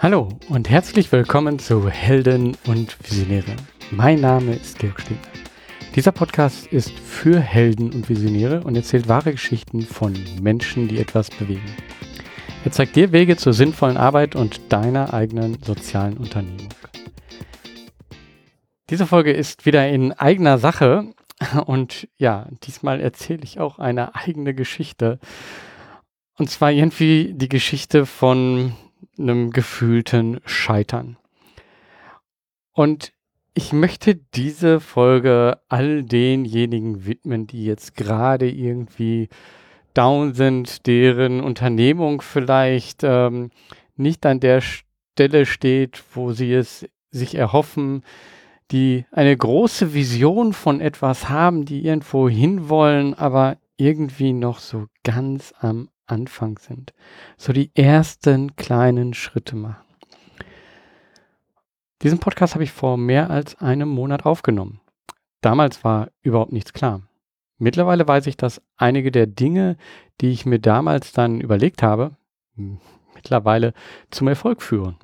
Hallo und herzlich willkommen zu Helden und Visionäre. Mein Name ist Georg Stegner. Dieser Podcast ist für Helden und Visionäre und erzählt wahre Geschichten von Menschen, die etwas bewegen. Er zeigt dir Wege zur sinnvollen Arbeit und deiner eigenen sozialen Unternehmung. Diese Folge ist wieder in eigener Sache und ja, diesmal erzähle ich auch eine eigene Geschichte. Und zwar irgendwie die Geschichte von einem gefühlten Scheitern. Und ich möchte diese Folge all denjenigen widmen, die jetzt gerade irgendwie down sind, deren Unternehmung vielleicht ähm, nicht an der Stelle steht, wo sie es sich erhoffen, die eine große Vision von etwas haben, die irgendwo hinwollen, aber irgendwie noch so ganz am Anfang sind. So die ersten kleinen Schritte machen. Diesen Podcast habe ich vor mehr als einem Monat aufgenommen. Damals war überhaupt nichts klar. Mittlerweile weiß ich, dass einige der Dinge, die ich mir damals dann überlegt habe, mittlerweile zum Erfolg führen.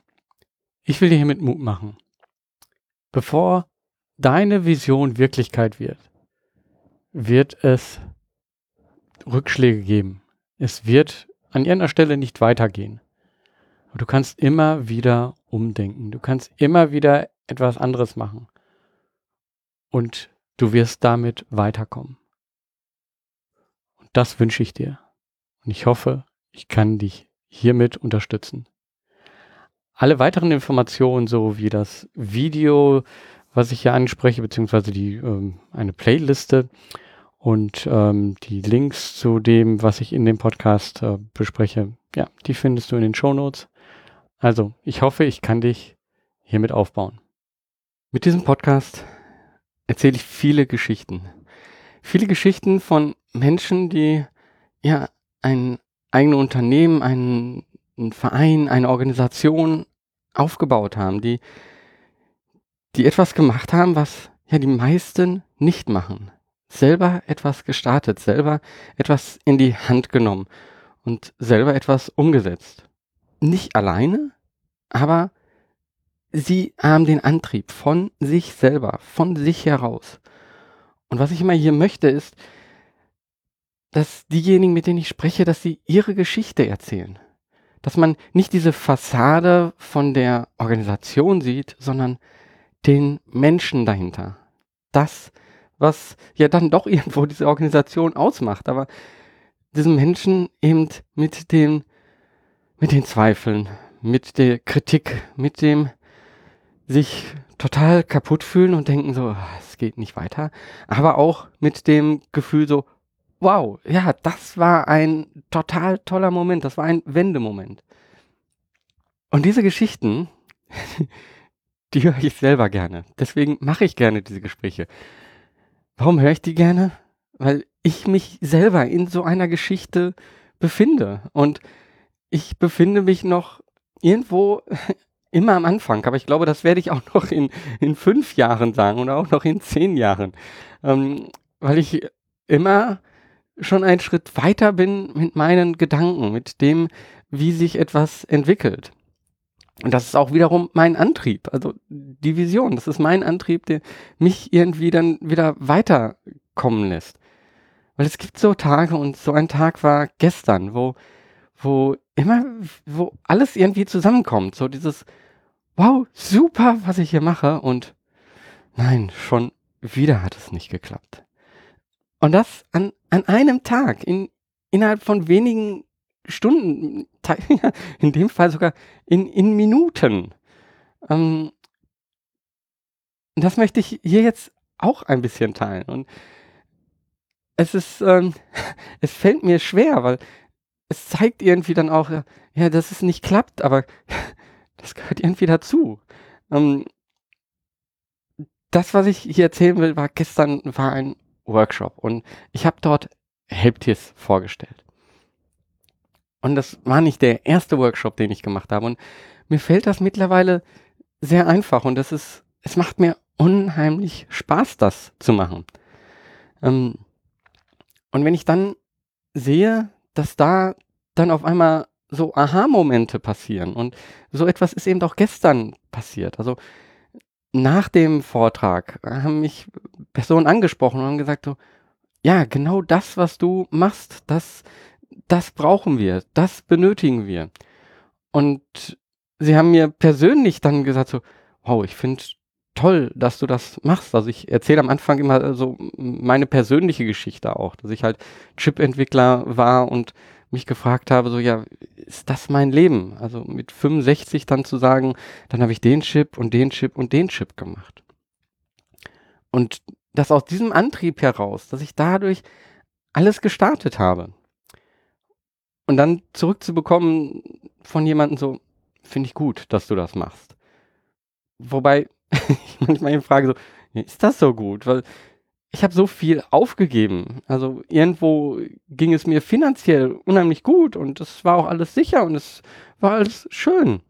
Ich will dir hiermit Mut machen. Bevor deine Vision Wirklichkeit wird, wird es Rückschläge geben. Es wird an irgendeiner Stelle nicht weitergehen. Aber du kannst immer wieder umdenken. Du kannst immer wieder etwas anderes machen. Und du wirst damit weiterkommen. Und das wünsche ich dir. Und ich hoffe, ich kann dich hiermit unterstützen. Alle weiteren Informationen, so wie das Video, was ich hier anspreche, beziehungsweise die, ähm, eine Playliste, und ähm, die Links zu dem, was ich in dem Podcast äh, bespreche, ja, die findest du in den Show Notes. Also, ich hoffe, ich kann dich hiermit aufbauen. Mit diesem Podcast erzähle ich viele Geschichten. Viele Geschichten von Menschen, die ja ein eigenes Unternehmen, einen, einen Verein, eine Organisation aufgebaut haben, die, die etwas gemacht haben, was ja die meisten nicht machen selber etwas gestartet, selber etwas in die Hand genommen und selber etwas umgesetzt. Nicht alleine, aber sie haben den Antrieb von sich selber, von sich heraus. Und was ich immer hier möchte, ist, dass diejenigen, mit denen ich spreche, dass sie ihre Geschichte erzählen. Dass man nicht diese Fassade von der Organisation sieht, sondern den Menschen dahinter. Das, was ja dann doch irgendwo diese Organisation ausmacht. Aber diesen Menschen eben mit den, mit den Zweifeln, mit der Kritik, mit dem sich total kaputt fühlen und denken so, ah, es geht nicht weiter. Aber auch mit dem Gefühl so, wow, ja, das war ein total toller Moment, das war ein Wendemoment. Und diese Geschichten, die höre ich selber gerne. Deswegen mache ich gerne diese Gespräche. Warum höre ich die gerne? Weil ich mich selber in so einer Geschichte befinde. Und ich befinde mich noch irgendwo immer am Anfang. Aber ich glaube, das werde ich auch noch in, in fünf Jahren sagen oder auch noch in zehn Jahren. Ähm, weil ich immer schon einen Schritt weiter bin mit meinen Gedanken, mit dem, wie sich etwas entwickelt. Und das ist auch wiederum mein Antrieb, also die Vision. Das ist mein Antrieb, der mich irgendwie dann wieder weiterkommen lässt. Weil es gibt so Tage und so ein Tag war gestern, wo, wo immer, wo alles irgendwie zusammenkommt. So dieses, wow, super, was ich hier mache und nein, schon wieder hat es nicht geklappt. Und das an, an einem Tag, in, innerhalb von wenigen Stunden, in dem Fall sogar in, in Minuten. Ähm, das möchte ich hier jetzt auch ein bisschen teilen. Und es ist, ähm, es fällt mir schwer, weil es zeigt irgendwie dann auch, ja, dass es nicht klappt, aber das gehört irgendwie dazu. Ähm, das, was ich hier erzählen will, war gestern war ein Workshop und ich habe dort Helptiers vorgestellt. Und das war nicht der erste Workshop, den ich gemacht habe. Und mir fällt das mittlerweile sehr einfach und das ist, es macht mir unheimlich Spaß, das zu machen. Ähm, und wenn ich dann sehe, dass da dann auf einmal so Aha-Momente passieren. Und so etwas ist eben auch gestern passiert. Also nach dem Vortrag haben mich Personen angesprochen und haben gesagt so, ja, genau das, was du machst, das, das brauchen wir, das benötigen wir. Und sie haben mir persönlich dann gesagt so, wow, ich finde toll, dass du das machst. Also ich erzähle am Anfang immer so meine persönliche Geschichte auch, dass ich halt Chip-Entwickler war und mich gefragt habe, so ja, ist das mein Leben? Also mit 65 dann zu sagen, dann habe ich den Chip und den Chip und den Chip gemacht. Und das aus diesem Antrieb heraus, dass ich dadurch alles gestartet habe. Und dann zurückzubekommen von jemandem so, finde ich gut, dass du das machst. Wobei ich manchmal frage so, ist das so gut? Weil ich habe so viel aufgegeben. Also irgendwo ging es mir finanziell unheimlich gut und es war auch alles sicher und es war alles schön.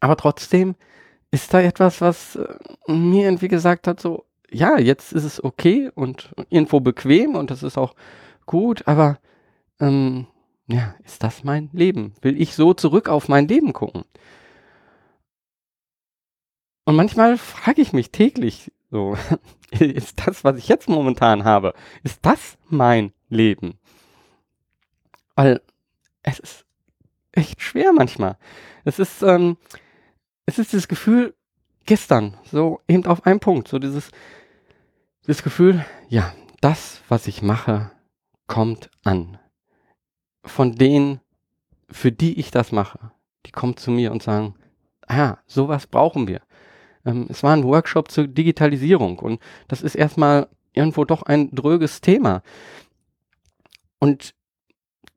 Aber trotzdem ist da etwas, was äh, mir irgendwie gesagt hat, so, ja, jetzt ist es okay und irgendwo bequem und das ist auch gut, aber ähm, ja, ist das mein Leben? Will ich so zurück auf mein Leben gucken? Und manchmal frage ich mich täglich so, ist das, was ich jetzt momentan habe, ist das mein Leben? Weil es ist echt schwer manchmal. Es ist, ähm, es ist das Gefühl, gestern, so eben auf einen Punkt, so dieses, das Gefühl, ja, das, was ich mache, kommt an. Von denen, für die ich das mache, die kommen zu mir und sagen, ah, sowas brauchen wir. Ähm, es war ein Workshop zur Digitalisierung und das ist erstmal irgendwo doch ein dröges Thema. Und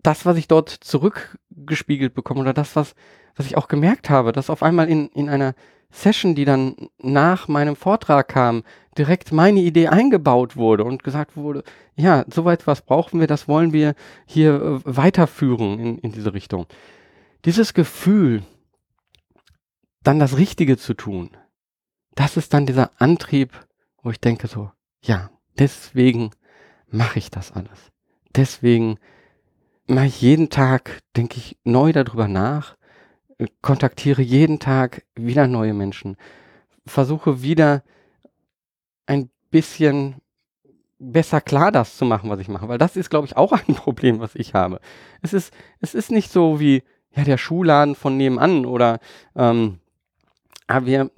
das, was ich dort zurückgespiegelt bekomme oder das, was, was ich auch gemerkt habe, dass auf einmal in, in einer Session, die dann nach meinem Vortrag kam, direkt meine Idee eingebaut wurde und gesagt wurde, ja, so etwas brauchen wir, das wollen wir hier äh, weiterführen in, in diese Richtung. Dieses Gefühl, dann das Richtige zu tun, das ist dann dieser Antrieb, wo ich denke so, ja, deswegen mache ich das alles. Deswegen mache ich jeden Tag, denke ich neu darüber nach, kontaktiere jeden Tag wieder neue Menschen, versuche wieder ein bisschen besser klar das zu machen, was ich mache, weil das ist, glaube ich, auch ein Problem, was ich habe. Es ist, es ist nicht so wie ja der Schuhladen von nebenan oder ähm, ah, wir,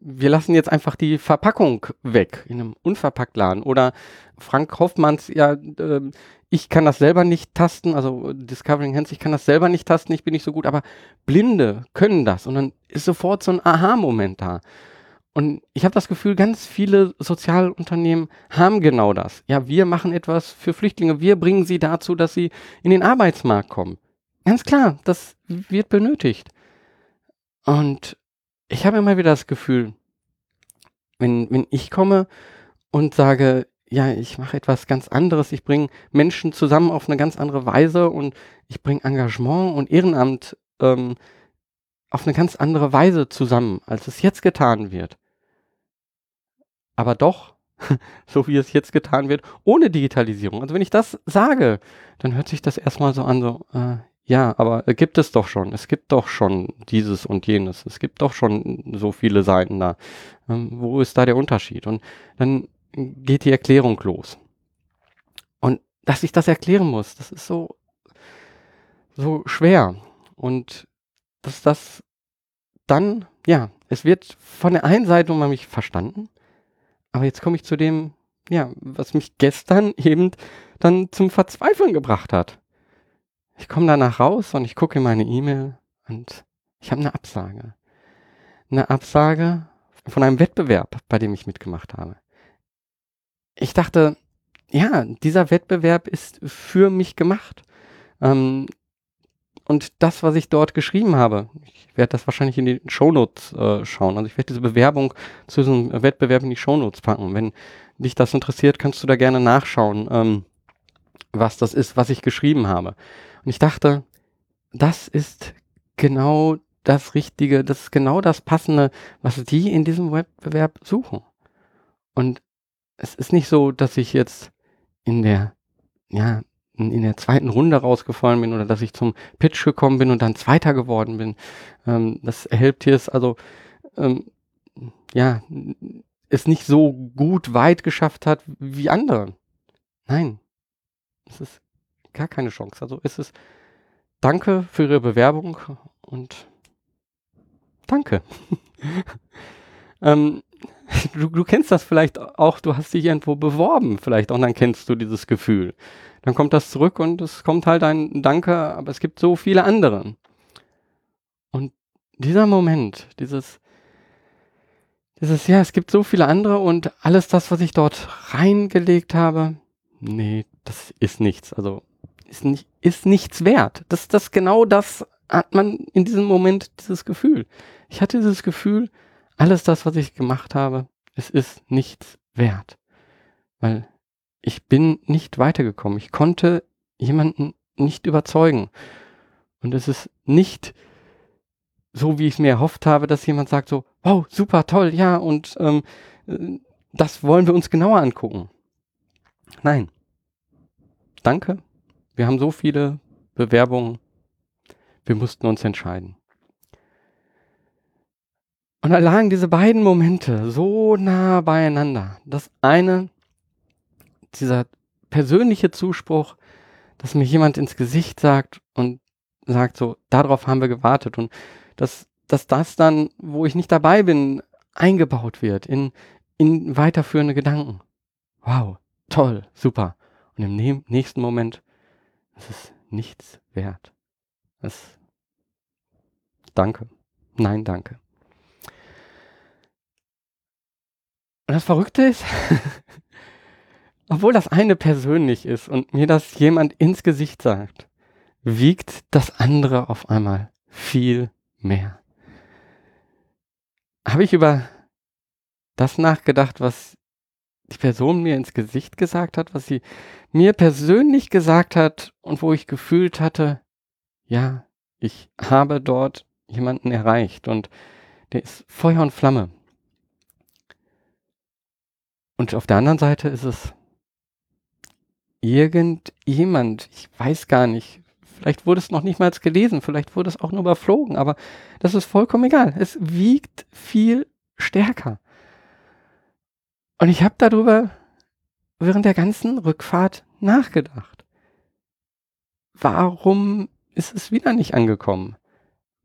wir lassen jetzt einfach die Verpackung weg in einem Unverpacktladen. Oder Frank Hoffmanns, ja, äh, ich kann das selber nicht tasten, also Discovering Hands, ich kann das selber nicht tasten, ich bin nicht so gut, aber Blinde können das. Und dann ist sofort so ein Aha-Moment da. Und ich habe das Gefühl, ganz viele Sozialunternehmen haben genau das. Ja, wir machen etwas für Flüchtlinge, wir bringen sie dazu, dass sie in den Arbeitsmarkt kommen. Ganz klar, das wird benötigt. Und ich habe immer wieder das Gefühl, wenn, wenn ich komme und sage, ja, ich mache etwas ganz anderes, ich bringe Menschen zusammen auf eine ganz andere Weise und ich bringe Engagement und Ehrenamt ähm, auf eine ganz andere Weise zusammen, als es jetzt getan wird. Aber doch, so wie es jetzt getan wird, ohne Digitalisierung. Also wenn ich das sage, dann hört sich das erstmal so an, so, äh, ja, aber äh, gibt es doch schon. Es gibt doch schon dieses und jenes. Es gibt doch schon so viele Seiten da. Ähm, wo ist da der Unterschied? Und dann geht die Erklärung los. Und dass ich das erklären muss, das ist so, so schwer. Und dass das dann, ja, es wird von der einen Seite um mich verstanden, aber jetzt komme ich zu dem, ja, was mich gestern eben dann zum Verzweifeln gebracht hat. Ich komme danach raus und ich gucke in meine E-Mail und ich habe eine Absage. Eine Absage von einem Wettbewerb, bei dem ich mitgemacht habe. Ich dachte, ja, dieser Wettbewerb ist für mich gemacht. Ähm, und das, was ich dort geschrieben habe, ich werde das wahrscheinlich in die Shownotes äh, schauen. Also ich werde diese Bewerbung zu diesem Wettbewerb in die Shownotes packen. Wenn dich das interessiert, kannst du da gerne nachschauen, ähm, was das ist, was ich geschrieben habe. Und ich dachte, das ist genau das Richtige, das ist genau das Passende, was die in diesem Wettbewerb suchen. Und es ist nicht so, dass ich jetzt in der ja, in, der zweiten Runde rausgefallen bin oder dass ich zum Pitch gekommen bin und dann Zweiter geworden bin. Ähm, das Helptier ist also, ähm, ja, es nicht so gut weit geschafft hat wie andere. Nein, es ist gar keine Chance. Also es ist Danke für Ihre Bewerbung und danke. ähm, du, du kennst das vielleicht auch, du hast dich irgendwo beworben vielleicht und dann kennst du dieses Gefühl. Dann kommt das zurück und es kommt halt ein Danke, aber es gibt so viele andere. Und dieser Moment, dieses, dieses, ja, es gibt so viele andere und alles das, was ich dort reingelegt habe, nee, das ist nichts. Also ist, nicht, ist nichts wert. Das, das genau das hat man in diesem Moment dieses Gefühl. Ich hatte dieses Gefühl, alles das, was ich gemacht habe, es ist nichts wert. Weil ich bin nicht weitergekommen. Ich konnte jemanden nicht überzeugen. Und es ist nicht so, wie ich es mir erhofft habe, dass jemand sagt so, wow, super, toll, ja, und ähm, das wollen wir uns genauer angucken. Nein. Danke. Wir haben so viele Bewerbungen. Wir mussten uns entscheiden. Und da lagen diese beiden Momente so nah beieinander. Das eine, dieser persönliche Zuspruch, dass mir jemand ins Gesicht sagt und sagt so, darauf haben wir gewartet und dass, dass das dann, wo ich nicht dabei bin, eingebaut wird in, in weiterführende Gedanken. Wow, toll, super. Und im nächsten Moment, es ist nichts wert. Es, danke. Nein, danke. Und das Verrückte ist, obwohl das eine persönlich ist und mir das jemand ins Gesicht sagt, wiegt das andere auf einmal viel mehr. Habe ich über das nachgedacht, was die Person mir ins Gesicht gesagt hat, was sie mir persönlich gesagt hat und wo ich gefühlt hatte, ja, ich habe dort jemanden erreicht und der ist Feuer und Flamme. Und auf der anderen Seite ist es irgendjemand, ich weiß gar nicht, vielleicht wurde es noch nicht mal gelesen, vielleicht wurde es auch nur überflogen, aber das ist vollkommen egal. Es wiegt viel stärker. Und ich habe darüber während der ganzen Rückfahrt nachgedacht. Warum ist es wieder nicht angekommen?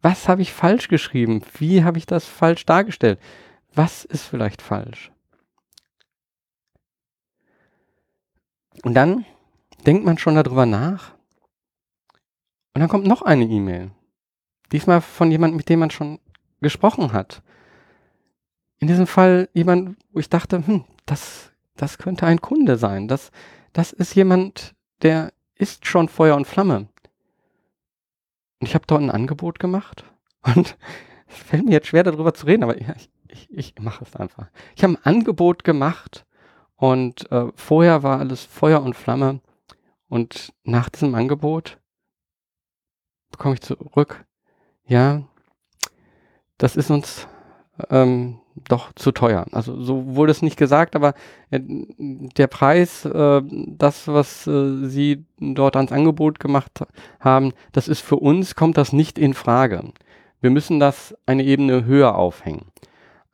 Was habe ich falsch geschrieben? Wie habe ich das falsch dargestellt? Was ist vielleicht falsch? Und dann denkt man schon darüber nach. Und dann kommt noch eine E-Mail. Diesmal von jemandem, mit dem man schon gesprochen hat. In diesem Fall jemand, wo ich dachte, hm, das, das könnte ein Kunde sein. Das, das ist jemand, der ist schon Feuer und Flamme. Und ich habe dort ein Angebot gemacht. Und es fällt mir jetzt schwer, darüber zu reden, aber ich, ich, ich mache es einfach. Ich habe ein Angebot gemacht und äh, vorher war alles Feuer und Flamme. Und nach diesem Angebot bekomme ich zurück, ja, das ist uns ähm, doch zu teuer. Also so wurde es nicht gesagt, aber äh, der Preis, äh, das, was äh, Sie dort ans Angebot gemacht haben, das ist für uns, kommt das nicht in Frage. Wir müssen das eine Ebene höher aufhängen.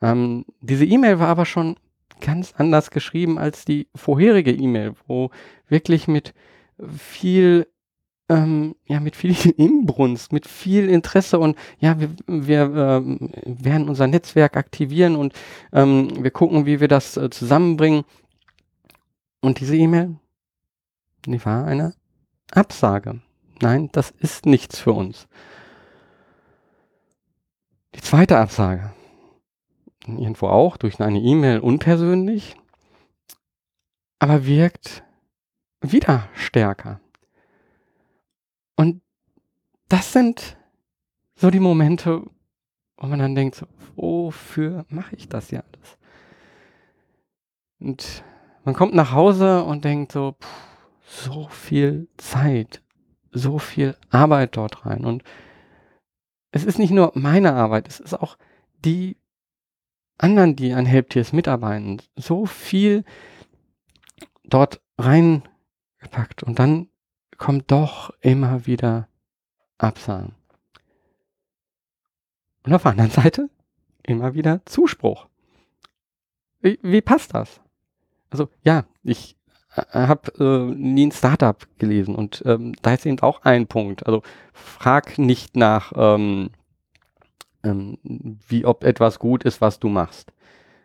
Ähm, diese E-Mail war aber schon ganz anders geschrieben als die vorherige E-Mail, wo wirklich mit viel ähm, ja, mit viel Inbrunst, mit viel Interesse und ja, wir, wir ähm, werden unser Netzwerk aktivieren und ähm, wir gucken, wie wir das äh, zusammenbringen. Und diese E-Mail, die war eine Absage. Nein, das ist nichts für uns. Die zweite Absage irgendwo auch durch eine E-Mail unpersönlich, aber wirkt wieder stärker. Und das sind so die Momente, wo man dann denkt, so, wofür mache ich das ja alles? Und man kommt nach Hause und denkt so, pff, so viel Zeit, so viel Arbeit dort rein. Und es ist nicht nur meine Arbeit, es ist auch die anderen, die an Helptiers mitarbeiten, so viel dort reingepackt und dann kommt doch immer wieder Absagen. Und auf der anderen Seite immer wieder Zuspruch. Wie, wie passt das? Also ja, ich äh, habe äh, nie ein Startup gelesen und ähm, da ist eben auch ein Punkt. Also frag nicht nach, ähm, ähm, wie ob etwas gut ist, was du machst,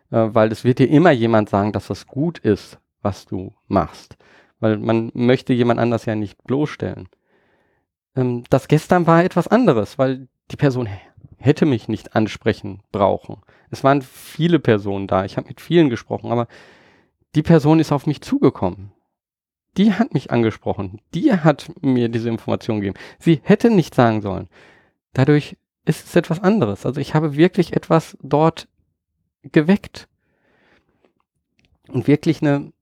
äh, weil es wird dir immer jemand sagen, dass das gut ist, was du machst, weil man möchte jemand anders ja nicht bloßstellen. Ähm, das gestern war etwas anderes, weil die Person hätte mich nicht ansprechen brauchen. Es waren viele Personen da, ich habe mit vielen gesprochen, aber die Person ist auf mich zugekommen. Die hat mich angesprochen. Die hat mir diese Information gegeben. Sie hätte nicht sagen sollen. Dadurch ist es etwas anderes. Also ich habe wirklich etwas dort geweckt. Und wirklich eine,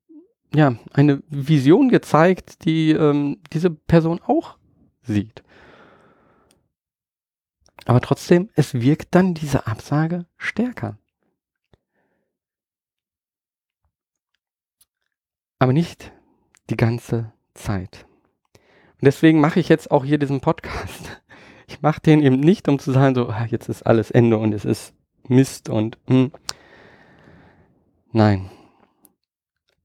ja, eine Vision gezeigt, die ähm, diese Person auch sieht. Aber trotzdem, es wirkt dann diese Absage stärker. Aber nicht die ganze Zeit. Und deswegen mache ich jetzt auch hier diesen Podcast. Ich mache den eben nicht, um zu sagen, so, ah, jetzt ist alles Ende und es ist Mist und hm. nein.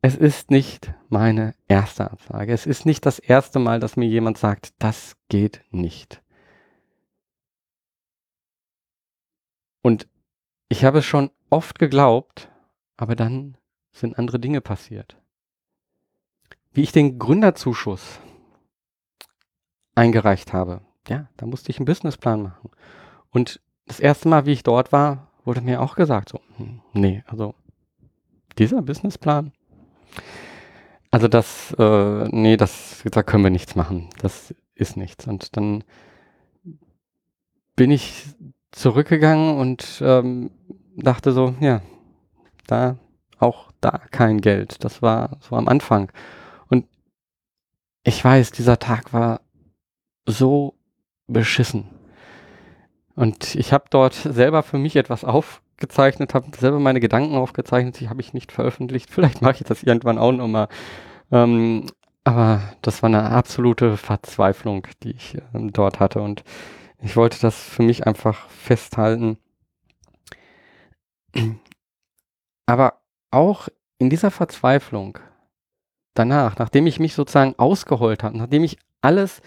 Es ist nicht meine erste Absage. Es ist nicht das erste Mal, dass mir jemand sagt, das geht nicht. Und ich habe es schon oft geglaubt, aber dann sind andere Dinge passiert. Wie ich den Gründerzuschuss eingereicht habe, ja, da musste ich einen Businessplan machen. Und das erste Mal, wie ich dort war, wurde mir auch gesagt, so, hm, nee, also dieser Businessplan, also das, äh, nee, das, da können wir nichts machen. Das ist nichts. Und dann bin ich zurückgegangen und ähm, dachte so, ja, da auch da kein Geld. Das war so am Anfang. Und ich weiß, dieser Tag war so beschissen. Und ich habe dort selber für mich etwas aufgezeichnet, habe selber meine Gedanken aufgezeichnet, die habe ich nicht veröffentlicht. Vielleicht mache ich das irgendwann auch nochmal. Ähm, aber das war eine absolute Verzweiflung, die ich ähm, dort hatte. Und ich wollte das für mich einfach festhalten. Aber auch in dieser Verzweiflung danach, nachdem ich mich sozusagen ausgeheult habe, nachdem ich alles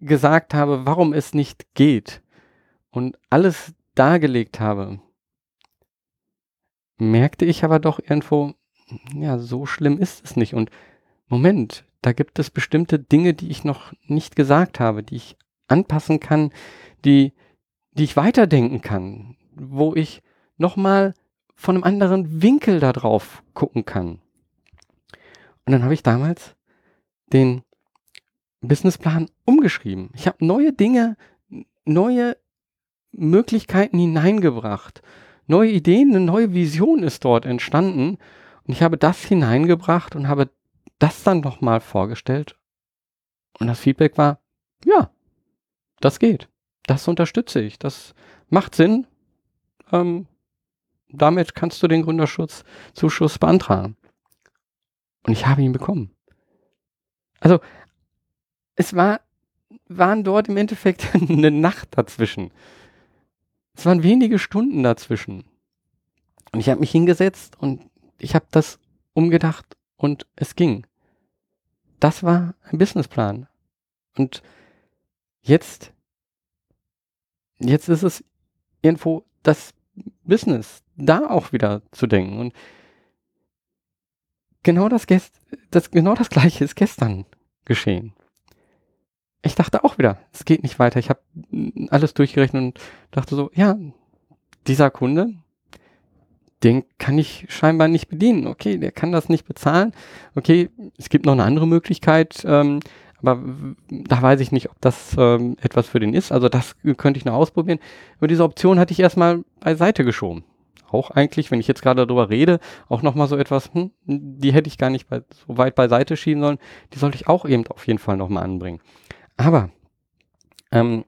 gesagt habe, warum es nicht geht und alles dargelegt habe, merkte ich aber doch irgendwo, ja, so schlimm ist es nicht. Und Moment, da gibt es bestimmte Dinge, die ich noch nicht gesagt habe, die ich anpassen kann, die, die ich weiterdenken kann, wo ich nochmal von einem anderen Winkel da drauf gucken kann. Und dann habe ich damals den Businessplan umgeschrieben. Ich habe neue Dinge, neue Möglichkeiten hineingebracht. Neue Ideen, eine neue Vision ist dort entstanden. Und ich habe das hineingebracht und habe das dann nochmal vorgestellt. Und das Feedback war, ja, das geht. Das unterstütze ich. Das macht Sinn. Ähm, damit kannst du den Gründerschutzuschuss beantragen. Und ich habe ihn bekommen. Also es war, waren dort im Endeffekt eine Nacht dazwischen. Es waren wenige Stunden dazwischen. Und ich habe mich hingesetzt und ich habe das umgedacht und es ging. Das war ein Businessplan. Und jetzt, jetzt ist es irgendwo das Business, da auch wieder zu denken. Und genau das, das, genau das Gleiche ist gestern geschehen ich dachte auch wieder, es geht nicht weiter. Ich habe alles durchgerechnet und dachte so, ja, dieser Kunde, den kann ich scheinbar nicht bedienen. Okay, der kann das nicht bezahlen. Okay, es gibt noch eine andere Möglichkeit, ähm, aber da weiß ich nicht, ob das ähm, etwas für den ist. Also das könnte ich noch ausprobieren. Aber diese Option hatte ich erstmal beiseite geschoben. Auch eigentlich, wenn ich jetzt gerade darüber rede, auch nochmal so etwas, hm, die hätte ich gar nicht bei, so weit beiseite schieben sollen. Die sollte ich auch eben auf jeden Fall nochmal anbringen. Aber ähm,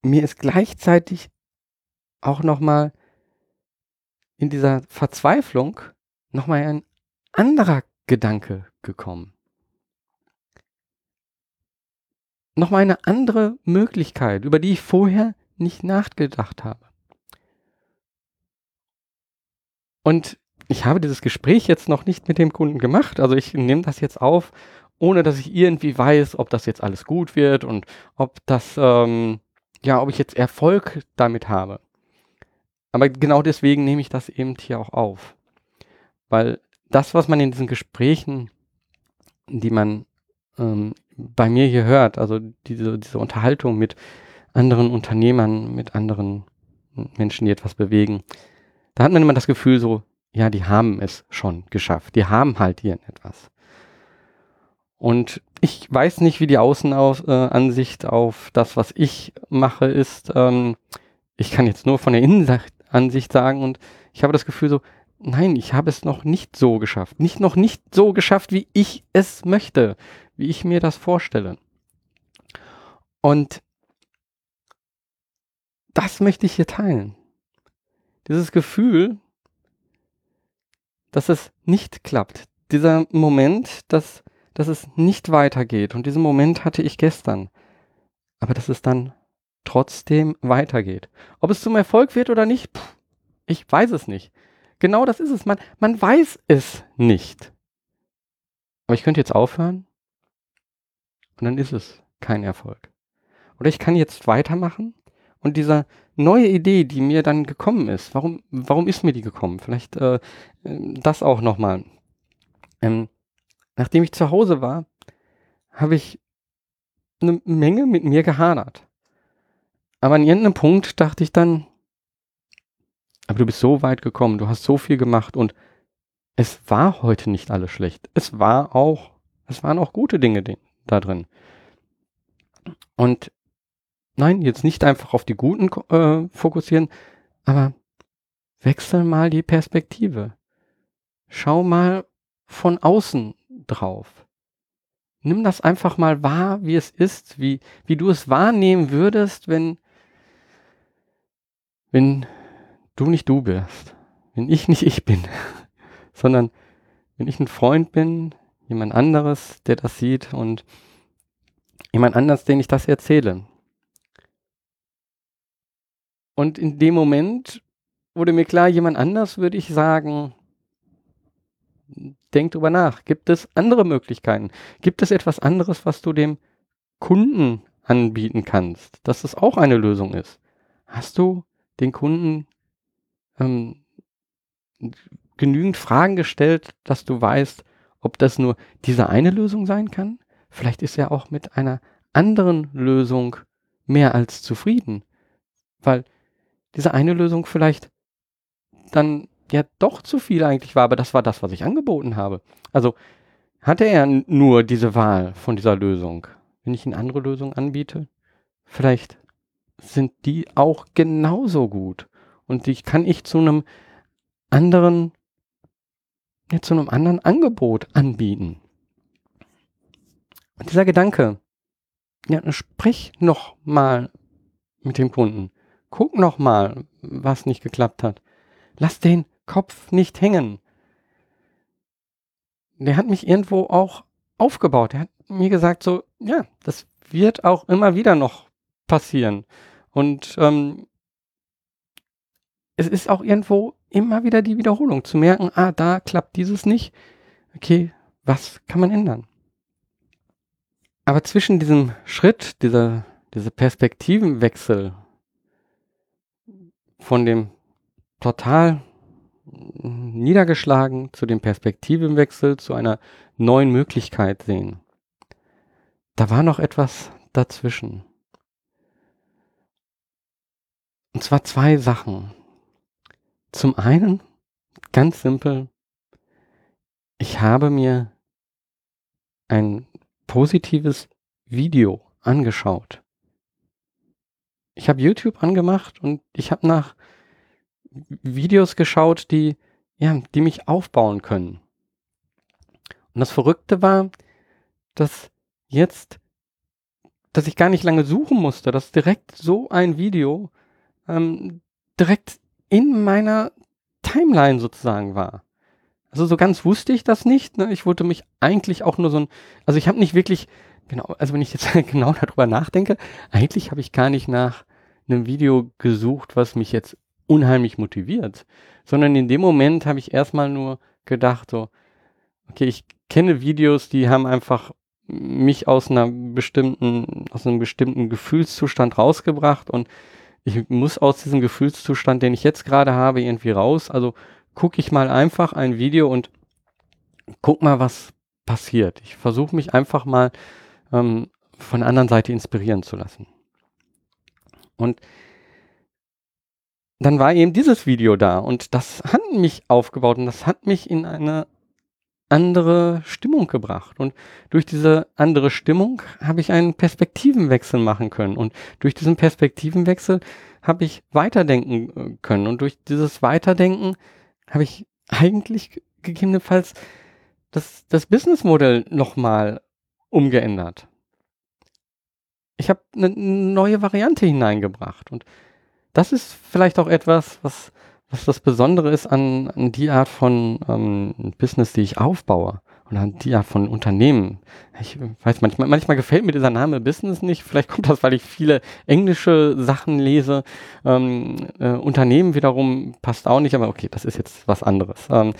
mir ist gleichzeitig auch nochmal in dieser Verzweiflung nochmal ein anderer Gedanke gekommen. nochmal eine andere Möglichkeit, über die ich vorher nicht nachgedacht habe. Und ich habe dieses Gespräch jetzt noch nicht mit dem Kunden gemacht. Also ich nehme das jetzt auf, ohne dass ich irgendwie weiß, ob das jetzt alles gut wird und ob das, ähm, ja, ob ich jetzt Erfolg damit habe. Aber genau deswegen nehme ich das eben hier auch auf. Weil das, was man in diesen Gesprächen, die man ähm, bei mir hier hört, also diese, diese Unterhaltung mit anderen Unternehmern, mit anderen Menschen, die etwas bewegen, da hat man immer das Gefühl so, ja, die haben es schon geschafft. Die haben halt hier etwas. Und ich weiß nicht, wie die Außenansicht äh, auf das, was ich mache, ist. Ähm, ich kann jetzt nur von der Innenansicht sagen und ich habe das Gefühl so, nein, ich habe es noch nicht so geschafft. Nicht noch nicht so geschafft, wie ich es möchte, wie ich mir das vorstelle. Und das möchte ich hier teilen. Dieses Gefühl, dass es nicht klappt. Dieser Moment, dass, dass es nicht weitergeht. Und diesen Moment hatte ich gestern. Aber dass es dann trotzdem weitergeht. Ob es zum Erfolg wird oder nicht, pff, ich weiß es nicht. Genau das ist es. Man, man weiß es nicht. Aber ich könnte jetzt aufhören und dann ist es kein Erfolg. Oder ich kann jetzt weitermachen und dieser neue Idee, die mir dann gekommen ist, warum, warum ist mir die gekommen? Vielleicht äh, das auch nochmal. Ähm, nachdem ich zu Hause war, habe ich eine Menge mit mir gehadert. Aber an irgendeinem Punkt dachte ich dann, aber du bist so weit gekommen, du hast so viel gemacht und es war heute nicht alles schlecht. Es war auch, es waren auch gute Dinge da drin. Und nein, jetzt nicht einfach auf die guten äh, fokussieren, aber wechsel mal die Perspektive. Schau mal von außen drauf. Nimm das einfach mal wahr, wie es ist, wie, wie du es wahrnehmen würdest, wenn, wenn du nicht du bist, wenn ich nicht ich bin, sondern wenn ich ein Freund bin, jemand anderes, der das sieht und jemand anders, den ich das erzähle. Und in dem Moment wurde mir klar, jemand anders würde ich sagen, denk drüber nach. Gibt es andere Möglichkeiten? Gibt es etwas anderes, was du dem Kunden anbieten kannst, dass es auch eine Lösung ist? Hast du den Kunden ähm, genügend Fragen gestellt, dass du weißt, ob das nur diese eine Lösung sein kann? Vielleicht ist er auch mit einer anderen Lösung mehr als zufrieden, weil diese eine Lösung vielleicht dann ja doch zu viel eigentlich war, aber das war das, was ich angeboten habe. Also hatte er nur diese Wahl von dieser Lösung. Wenn ich eine andere Lösung anbiete, vielleicht sind die auch genauso gut. Und die kann ich zu einem anderen, ja, zu einem anderen Angebot anbieten. Und dieser Gedanke, ja, sprich noch mal mit dem Kunden. Guck noch mal, was nicht geklappt hat. Lass den Kopf nicht hängen. Der hat mich irgendwo auch aufgebaut. Er hat mir gesagt so, ja, das wird auch immer wieder noch passieren. Und ähm, es ist auch irgendwo immer wieder die Wiederholung, zu merken, ah, da klappt dieses nicht. Okay, was kann man ändern? Aber zwischen diesem Schritt, dieser, dieser Perspektivenwechsel von dem total niedergeschlagen zu dem Perspektivenwechsel zu einer neuen Möglichkeit sehen. Da war noch etwas dazwischen. Und zwar zwei Sachen. Zum einen, ganz simpel, ich habe mir ein positives Video angeschaut. Ich habe YouTube angemacht und ich habe nach Videos geschaut, die, ja, die mich aufbauen können. Und das Verrückte war, dass jetzt, dass ich gar nicht lange suchen musste, dass direkt so ein Video ähm, direkt in meiner Timeline sozusagen war. Also so ganz wusste ich das nicht. Ne? Ich wollte mich eigentlich auch nur so ein, also ich habe nicht wirklich genau, also wenn ich jetzt genau darüber nachdenke, eigentlich habe ich gar nicht nach einem Video gesucht, was mich jetzt unheimlich motiviert, sondern in dem Moment habe ich erstmal nur gedacht, so, okay, ich kenne Videos, die haben einfach mich aus einer bestimmten, aus einem bestimmten Gefühlszustand rausgebracht und ich muss aus diesem Gefühlszustand, den ich jetzt gerade habe, irgendwie raus. Also gucke ich mal einfach ein Video und guck mal, was passiert. Ich versuche mich einfach mal ähm, von der anderen Seite inspirieren zu lassen. Und dann war eben dieses Video da und das hat mich aufgebaut und das hat mich in eine andere Stimmung gebracht. Und durch diese andere Stimmung habe ich einen Perspektivenwechsel machen können. Und durch diesen Perspektivenwechsel habe ich weiterdenken äh, können. Und durch dieses Weiterdenken habe ich eigentlich gegebenenfalls das, das Businessmodell nochmal umgeändert. Ich habe eine neue Variante hineingebracht. Und das ist vielleicht auch etwas, was was das Besondere ist an, an die Art von ähm, Business, die ich aufbaue an die Art von Unternehmen. Ich weiß manchmal, manchmal gefällt mir dieser Name Business nicht. Vielleicht kommt das, weil ich viele englische Sachen lese. Ähm, äh, Unternehmen wiederum passt auch nicht, aber okay, das ist jetzt was anderes. Ähm,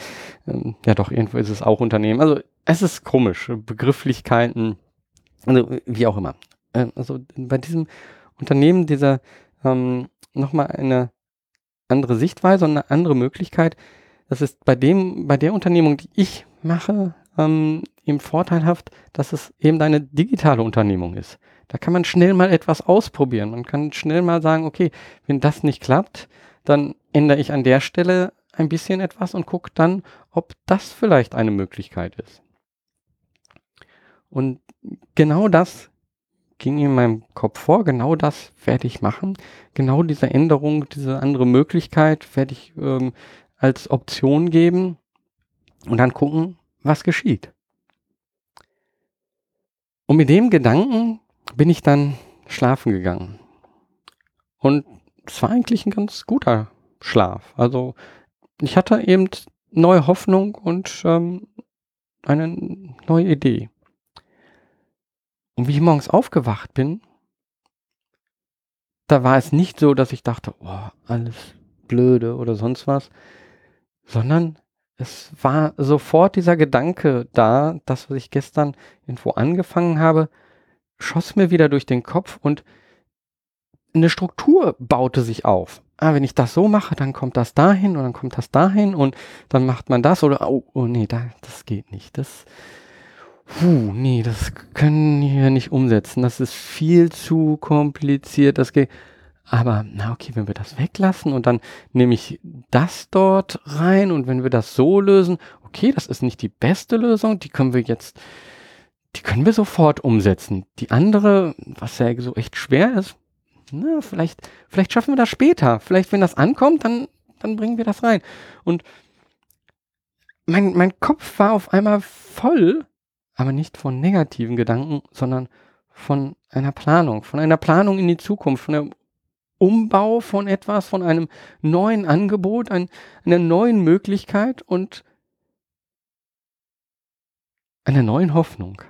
ähm, ja, doch, irgendwo ist es auch Unternehmen. Also es ist komisch. Begrifflichkeiten, also wie auch immer. Äh, also bei diesem Unternehmen, dieser ähm, nochmal eine andere Sichtweise und eine andere Möglichkeit. Das ist bei dem, bei der Unternehmung, die ich mache, ähm, eben vorteilhaft, dass es eben eine digitale Unternehmung ist. Da kann man schnell mal etwas ausprobieren. Man kann schnell mal sagen, okay, wenn das nicht klappt, dann ändere ich an der Stelle ein bisschen etwas und gucke dann, ob das vielleicht eine Möglichkeit ist. Und genau das ging in meinem Kopf vor, genau das werde ich machen. Genau diese Änderung, diese andere Möglichkeit werde ich ähm, als Option geben und dann gucken, was geschieht. Und mit dem Gedanken bin ich dann schlafen gegangen. Und es war eigentlich ein ganz guter Schlaf. Also ich hatte eben neue Hoffnung und ähm, eine neue Idee. Und wie ich morgens aufgewacht bin, da war es nicht so, dass ich dachte, oh, alles blöde oder sonst was, sondern es war sofort dieser Gedanke da, das, was ich gestern irgendwo angefangen habe, schoss mir wieder durch den Kopf und eine Struktur baute sich auf. Ah, wenn ich das so mache, dann kommt das dahin und dann kommt das dahin und dann macht man das oder oh, oh nee, da, das geht nicht. Das, puh, nee, das können wir nicht umsetzen. Das ist viel zu kompliziert. Das geht. Aber na okay, wenn wir das weglassen und dann nehme ich das dort rein und wenn wir das so lösen, okay, das ist nicht die beste Lösung, die können wir jetzt, die können wir sofort umsetzen. Die andere, was ja so echt schwer ist, na, vielleicht, vielleicht schaffen wir das später. Vielleicht, wenn das ankommt, dann, dann bringen wir das rein. Und mein, mein Kopf war auf einmal voll aber nicht von negativen Gedanken, sondern von einer Planung, von einer Planung in die Zukunft, von einem Umbau von etwas, von einem neuen Angebot, ein, einer neuen Möglichkeit und einer neuen Hoffnung.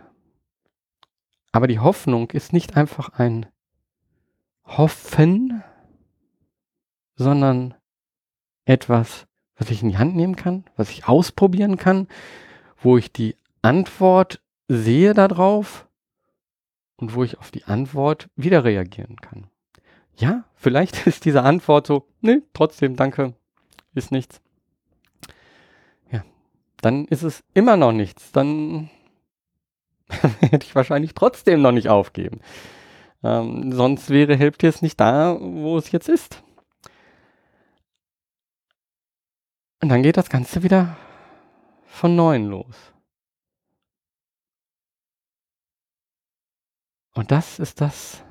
Aber die Hoffnung ist nicht einfach ein Hoffen, sondern etwas, was ich in die Hand nehmen kann, was ich ausprobieren kann, wo ich die Antwort sehe darauf und wo ich auf die Antwort wieder reagieren kann. Ja, vielleicht ist diese Antwort so, nee, trotzdem, danke, ist nichts. Ja, dann ist es immer noch nichts. Dann hätte ich wahrscheinlich trotzdem noch nicht aufgeben. Ähm, sonst wäre Helptiers nicht da, wo es jetzt ist. Und dann geht das Ganze wieder von neuem los. Und das ist das,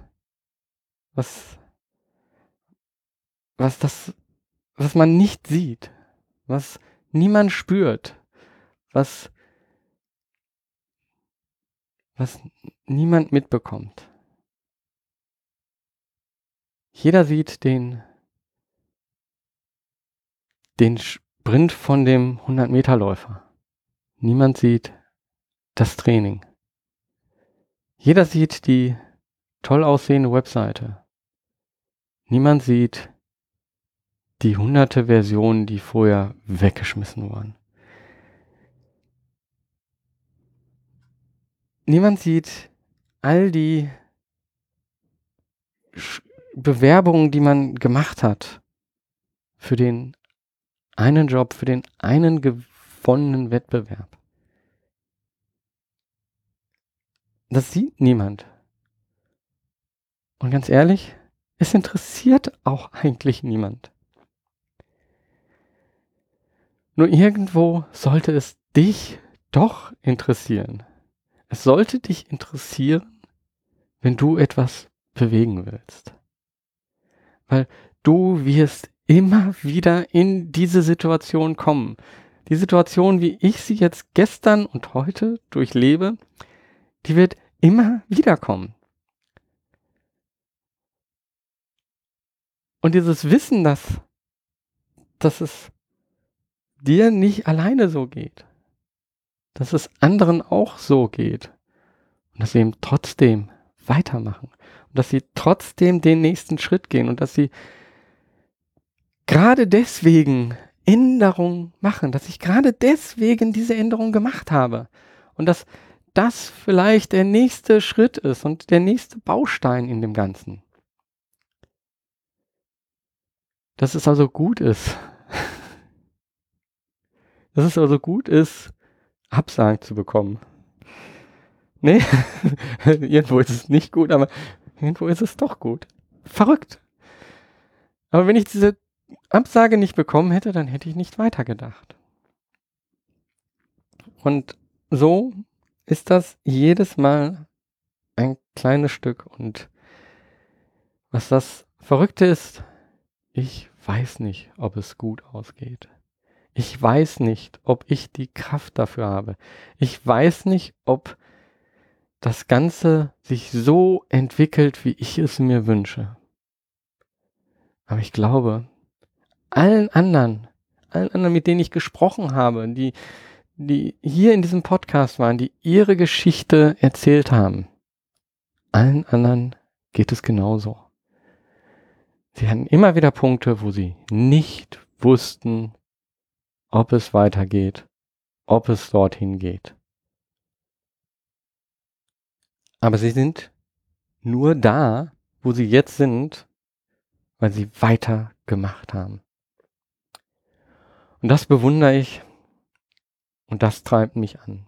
was, was das, was man nicht sieht, was niemand spürt, was, was niemand mitbekommt. Jeder sieht den, den Sprint von dem 100-Meter-Läufer. Niemand sieht das Training. Jeder sieht die toll aussehende Webseite. Niemand sieht die hunderte Versionen, die vorher weggeschmissen wurden. Niemand sieht all die Bewerbungen, die man gemacht hat für den einen Job, für den einen gewonnenen Wettbewerb. Das sieht niemand. Und ganz ehrlich, es interessiert auch eigentlich niemand. Nur irgendwo sollte es dich doch interessieren. Es sollte dich interessieren, wenn du etwas bewegen willst. Weil du wirst immer wieder in diese Situation kommen. Die Situation, wie ich sie jetzt gestern und heute durchlebe, die wird immer wieder kommen. Und dieses Wissen, dass, dass es dir nicht alleine so geht, dass es anderen auch so geht und dass sie eben trotzdem weitermachen und dass sie trotzdem den nächsten Schritt gehen und dass sie gerade deswegen Änderungen machen, dass ich gerade deswegen diese Änderung gemacht habe und dass das vielleicht der nächste Schritt ist und der nächste Baustein in dem Ganzen. Dass es also gut ist. Dass es also gut ist, Absagen zu bekommen. Nee, irgendwo ist es nicht gut, aber irgendwo ist es doch gut. Verrückt. Aber wenn ich diese Absage nicht bekommen hätte, dann hätte ich nicht weitergedacht. Und so ist das jedes Mal ein kleines Stück. Und was das Verrückte ist, ich weiß nicht, ob es gut ausgeht. Ich weiß nicht, ob ich die Kraft dafür habe. Ich weiß nicht, ob das Ganze sich so entwickelt, wie ich es mir wünsche. Aber ich glaube, allen anderen, allen anderen, mit denen ich gesprochen habe, die die hier in diesem Podcast waren, die ihre Geschichte erzählt haben. Allen anderen geht es genauso. Sie hatten immer wieder Punkte, wo sie nicht wussten, ob es weitergeht, ob es dorthin geht. Aber sie sind nur da, wo sie jetzt sind, weil sie weiter gemacht haben. Und das bewundere ich und das treibt mich an.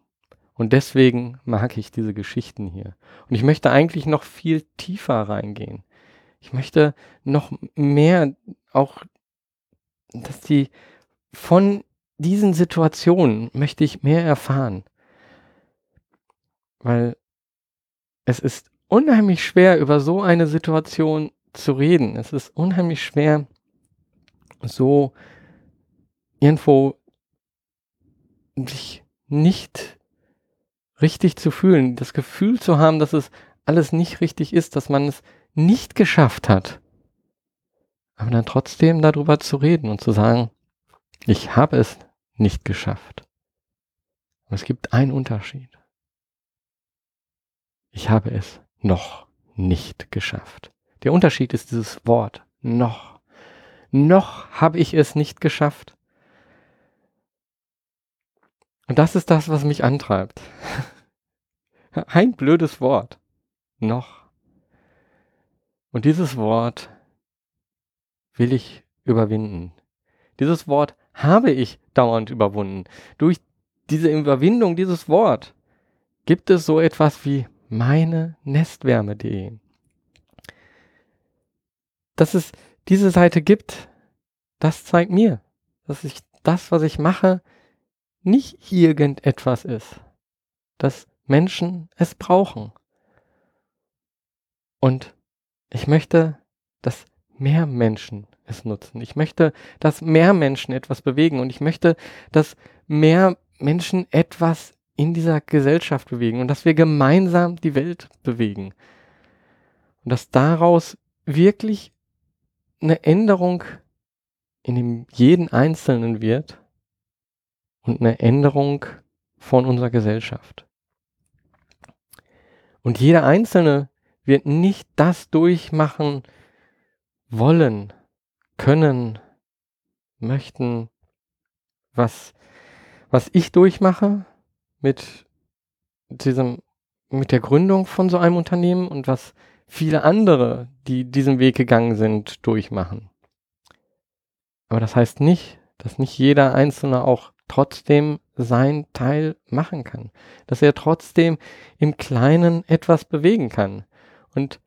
Und deswegen mag ich diese Geschichten hier. Und ich möchte eigentlich noch viel tiefer reingehen. Ich möchte noch mehr auch, dass die von diesen Situationen möchte ich mehr erfahren. Weil es ist unheimlich schwer, über so eine Situation zu reden. Es ist unheimlich schwer, so irgendwo sich nicht richtig zu fühlen, das Gefühl zu haben, dass es alles nicht richtig ist, dass man es nicht geschafft hat. Aber dann trotzdem darüber zu reden und zu sagen, ich habe es nicht geschafft. Und es gibt einen Unterschied. Ich habe es noch nicht geschafft. Der Unterschied ist dieses Wort noch. Noch habe ich es nicht geschafft. Und das ist das, was mich antreibt. Ein blödes Wort. Noch. Und dieses Wort will ich überwinden. Dieses Wort habe ich dauernd überwunden. Durch diese Überwindung dieses Wort gibt es so etwas wie meine Nestwärme.de. Dass es diese Seite gibt, das zeigt mir, dass ich das, was ich mache, nicht irgendetwas ist, dass Menschen es brauchen. Und ich möchte, dass mehr Menschen es nutzen. Ich möchte, dass mehr Menschen etwas bewegen und ich möchte, dass mehr Menschen etwas in dieser Gesellschaft bewegen und dass wir gemeinsam die Welt bewegen. Und dass daraus wirklich eine Änderung in dem jeden Einzelnen wird und eine Änderung von unserer Gesellschaft. Und jeder Einzelne wird nicht das durchmachen wollen, können, möchten, was, was ich durchmache mit diesem, mit der Gründung von so einem Unternehmen und was viele andere, die diesen Weg gegangen sind, durchmachen. Aber das heißt nicht, dass nicht jeder Einzelne auch trotzdem sein Teil machen kann, dass er trotzdem im Kleinen etwas bewegen kann. Und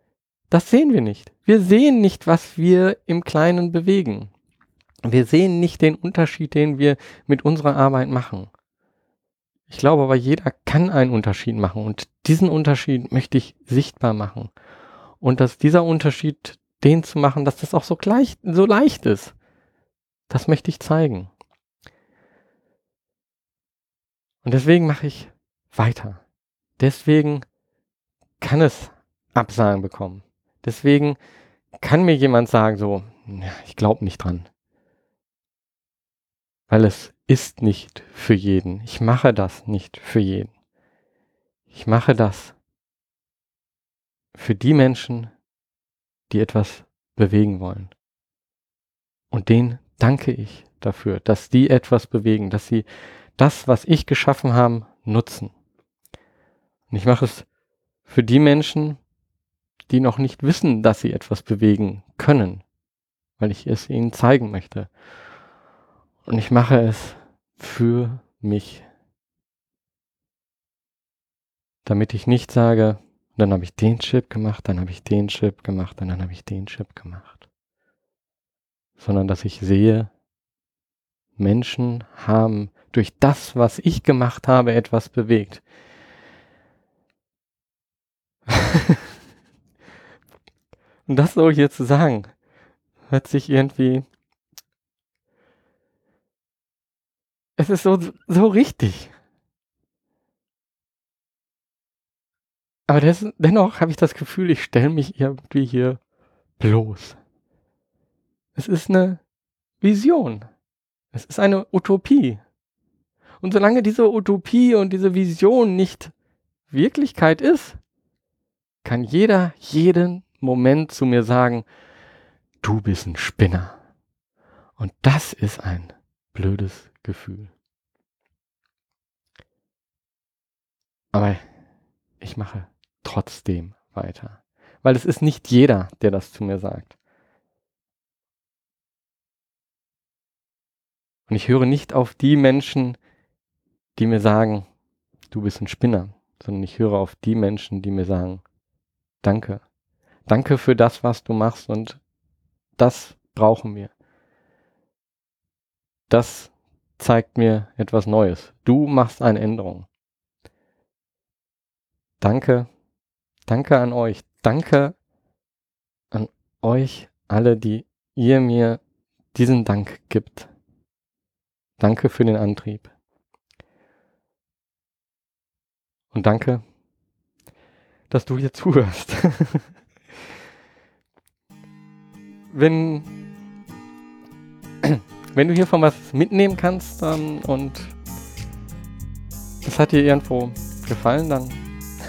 das sehen wir nicht. Wir sehen nicht, was wir im Kleinen bewegen. Wir sehen nicht den Unterschied, den wir mit unserer Arbeit machen. Ich glaube aber, jeder kann einen Unterschied machen und diesen Unterschied möchte ich sichtbar machen. Und dass dieser Unterschied, den zu machen, dass das auch so, gleich, so leicht ist, das möchte ich zeigen. Und deswegen mache ich weiter. Deswegen kann es Absagen bekommen. Deswegen kann mir jemand sagen, so, ich glaube nicht dran. Weil es ist nicht für jeden. Ich mache das nicht für jeden. Ich mache das für die Menschen, die etwas bewegen wollen. Und denen danke ich dafür, dass die etwas bewegen, dass sie das, was ich geschaffen habe, nutzen. Und ich mache es für die Menschen, die noch nicht wissen, dass sie etwas bewegen können, weil ich es ihnen zeigen möchte. Und ich mache es für mich, damit ich nicht sage, dann habe ich den Chip gemacht, dann habe ich den Chip gemacht, dann habe ich den Chip gemacht, sondern dass ich sehe, Menschen haben durch das, was ich gemacht habe, etwas bewegt. Und das so hier zu sagen, hört sich irgendwie. Es ist so, so richtig. Aber das, dennoch habe ich das Gefühl, ich stelle mich irgendwie hier bloß. Es ist eine Vision. Es ist eine Utopie. Und solange diese Utopie und diese Vision nicht Wirklichkeit ist, kann jeder jeden Moment zu mir sagen, du bist ein Spinner. Und das ist ein blödes Gefühl. Aber ich mache trotzdem weiter. Weil es ist nicht jeder, der das zu mir sagt. Und ich höre nicht auf die Menschen, die mir sagen, du bist ein Spinner, sondern ich höre auf die Menschen, die mir sagen, danke. Danke für das, was du machst und das brauchen wir. Das zeigt mir etwas Neues. Du machst eine Änderung. Danke, danke an euch. Danke an euch alle, die ihr mir diesen Dank gibt. Danke für den Antrieb. Und danke, dass du hier zuhörst. wenn, wenn du hiervon was mitnehmen kannst ähm, und es hat dir irgendwo gefallen, dann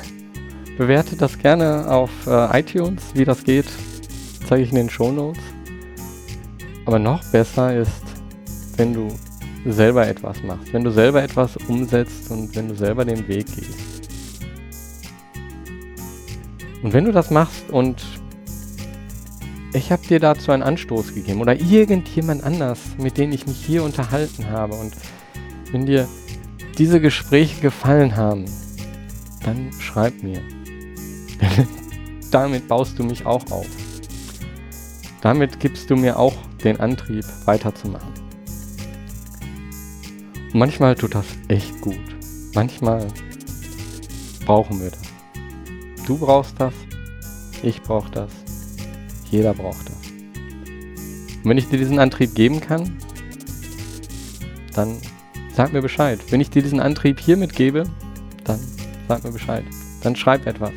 bewerte das gerne auf äh, iTunes. Wie das geht, zeige ich in den Show Notes. Aber noch besser ist, wenn du selber etwas machst, wenn du selber etwas umsetzt und wenn du selber den Weg gehst. Und wenn du das machst und ich habe dir dazu einen Anstoß gegeben oder irgendjemand anders, mit dem ich mich hier unterhalten habe und wenn dir diese Gespräche gefallen haben, dann schreib mir. Damit baust du mich auch auf. Damit gibst du mir auch den Antrieb weiterzumachen manchmal tut das echt gut. Manchmal brauchen wir das. Du brauchst das, ich brauche das, jeder braucht das. Und wenn ich dir diesen Antrieb geben kann, dann sag mir Bescheid. Wenn ich dir diesen Antrieb hier mitgebe, dann sag mir Bescheid. Dann schreib etwas.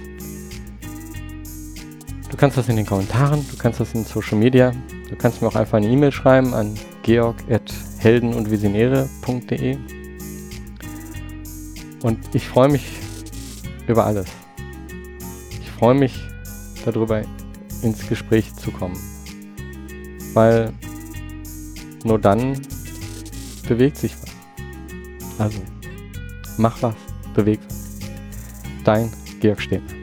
Du kannst das in den Kommentaren, du kannst das in Social Media, du kannst mir auch einfach eine E-Mail schreiben an georg@ helden- und visionäre.de. Und ich freue mich über alles. Freue mich darüber, ins Gespräch zu kommen. Weil nur dann bewegt sich was. Also, mach was, beweg was. Dein Georg Stehner.